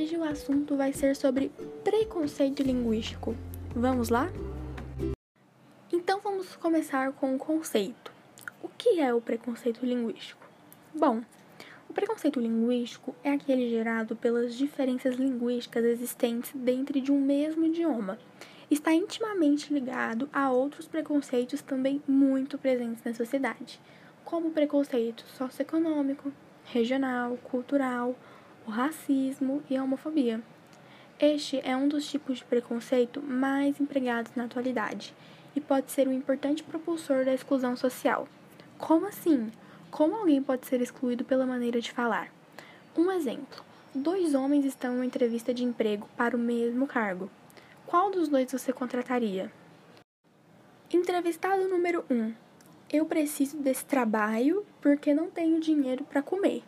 hoje o assunto vai ser sobre preconceito linguístico. Vamos lá? Então vamos começar com o conceito. O que é o preconceito linguístico? Bom, o preconceito linguístico é aquele gerado pelas diferenças linguísticas existentes dentro de um mesmo idioma. Está intimamente ligado a outros preconceitos também muito presentes na sociedade, como preconceito socioeconômico, regional, cultural, o racismo e a homofobia. Este é um dos tipos de preconceito mais empregados na atualidade e pode ser um importante propulsor da exclusão social. Como assim? Como alguém pode ser excluído pela maneira de falar? Um exemplo: dois homens estão em uma entrevista de emprego para o mesmo cargo. Qual dos dois você contrataria? Entrevistado número 1. Um, eu preciso desse trabalho porque não tenho dinheiro para comer.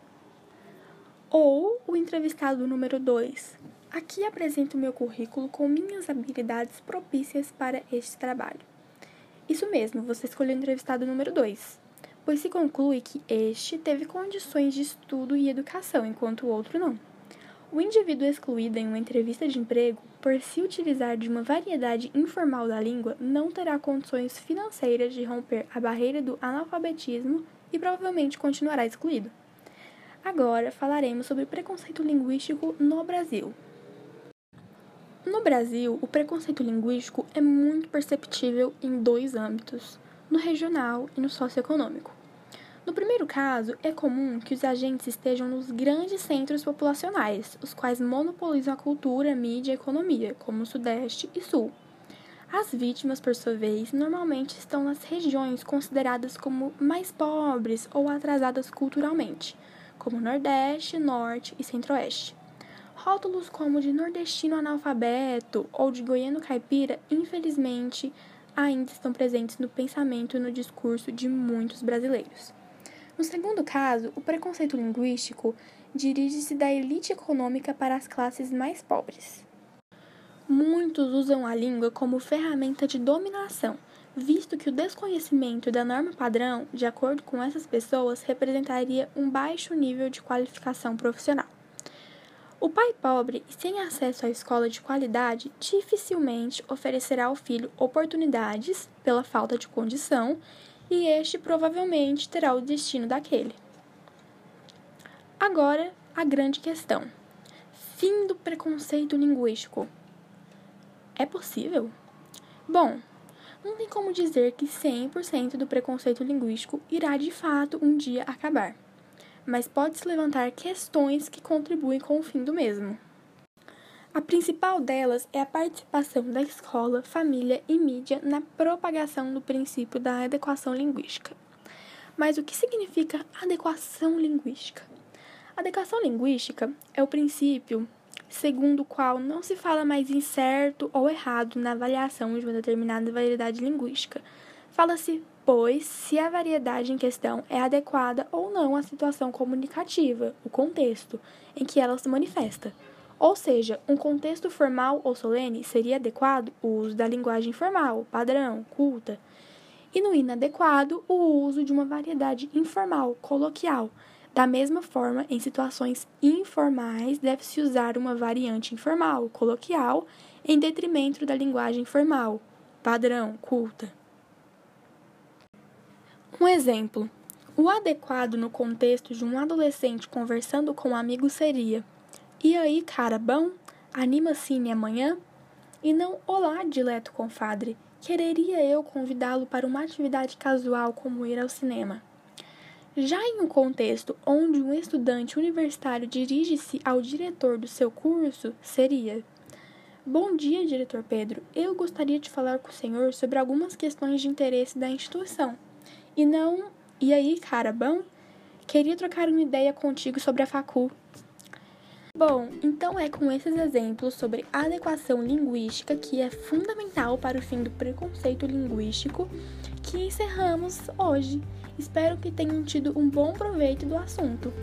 Ou o entrevistado número 2. Aqui apresento meu currículo com minhas habilidades propícias para este trabalho. Isso mesmo, você escolheu o entrevistado número 2, pois se conclui que este teve condições de estudo e educação, enquanto o outro não. O indivíduo excluído em uma entrevista de emprego, por se utilizar de uma variedade informal da língua, não terá condições financeiras de romper a barreira do analfabetismo e provavelmente continuará excluído. Agora falaremos sobre preconceito linguístico no Brasil. No Brasil, o preconceito linguístico é muito perceptível em dois âmbitos: no regional e no socioeconômico. No primeiro caso, é comum que os agentes estejam nos grandes centros populacionais, os quais monopolizam a cultura, mídia e economia, como o Sudeste e Sul. As vítimas, por sua vez, normalmente estão nas regiões consideradas como mais pobres ou atrasadas culturalmente, como Nordeste, Norte e Centro-Oeste. Rótulos como de nordestino analfabeto ou de goiano caipira, infelizmente, ainda estão presentes no pensamento e no discurso de muitos brasileiros. No segundo caso, o preconceito linguístico dirige-se da elite econômica para as classes mais pobres. Muitos usam a língua como ferramenta de dominação, visto que o desconhecimento da norma padrão, de acordo com essas pessoas, representaria um baixo nível de qualificação profissional. O pai pobre e sem acesso à escola de qualidade dificilmente oferecerá ao filho oportunidades pela falta de condição e este provavelmente terá o destino daquele. Agora, a grande questão: fim do preconceito linguístico. É possível? Bom, não tem como dizer que 100% do preconceito linguístico irá de fato um dia acabar, mas pode-se levantar questões que contribuem com o fim do mesmo. A principal delas é a participação da escola, família e mídia na propagação do princípio da adequação linguística. Mas o que significa adequação linguística? Adequação linguística é o princípio segundo o qual não se fala mais em certo ou errado na avaliação de uma determinada variedade linguística. Fala-se, pois, se a variedade em questão é adequada ou não à situação comunicativa, o contexto em que ela se manifesta. Ou seja, um contexto formal ou solene seria adequado o uso da linguagem formal, padrão, culta, e no inadequado o uso de uma variedade informal, coloquial. Da mesma forma, em situações informais, deve-se usar uma variante informal, coloquial, em detrimento da linguagem formal, padrão, culta. Um exemplo: o adequado no contexto de um adolescente conversando com um amigo seria: e aí, cara, bom? Anima cine amanhã? E não, olá, dileto confadre. Quereria eu convidá-lo para uma atividade casual como ir ao cinema. Já em um contexto onde um estudante universitário dirige-se ao diretor do seu curso, seria: Bom dia, diretor Pedro. Eu gostaria de falar com o senhor sobre algumas questões de interesse da instituição. E não, e aí, cara, bom? Queria trocar uma ideia contigo sobre a facul. Bom, então é com esses exemplos sobre adequação linguística, que é fundamental para o fim do preconceito linguístico, que encerramos hoje. Espero que tenham tido um bom proveito do assunto.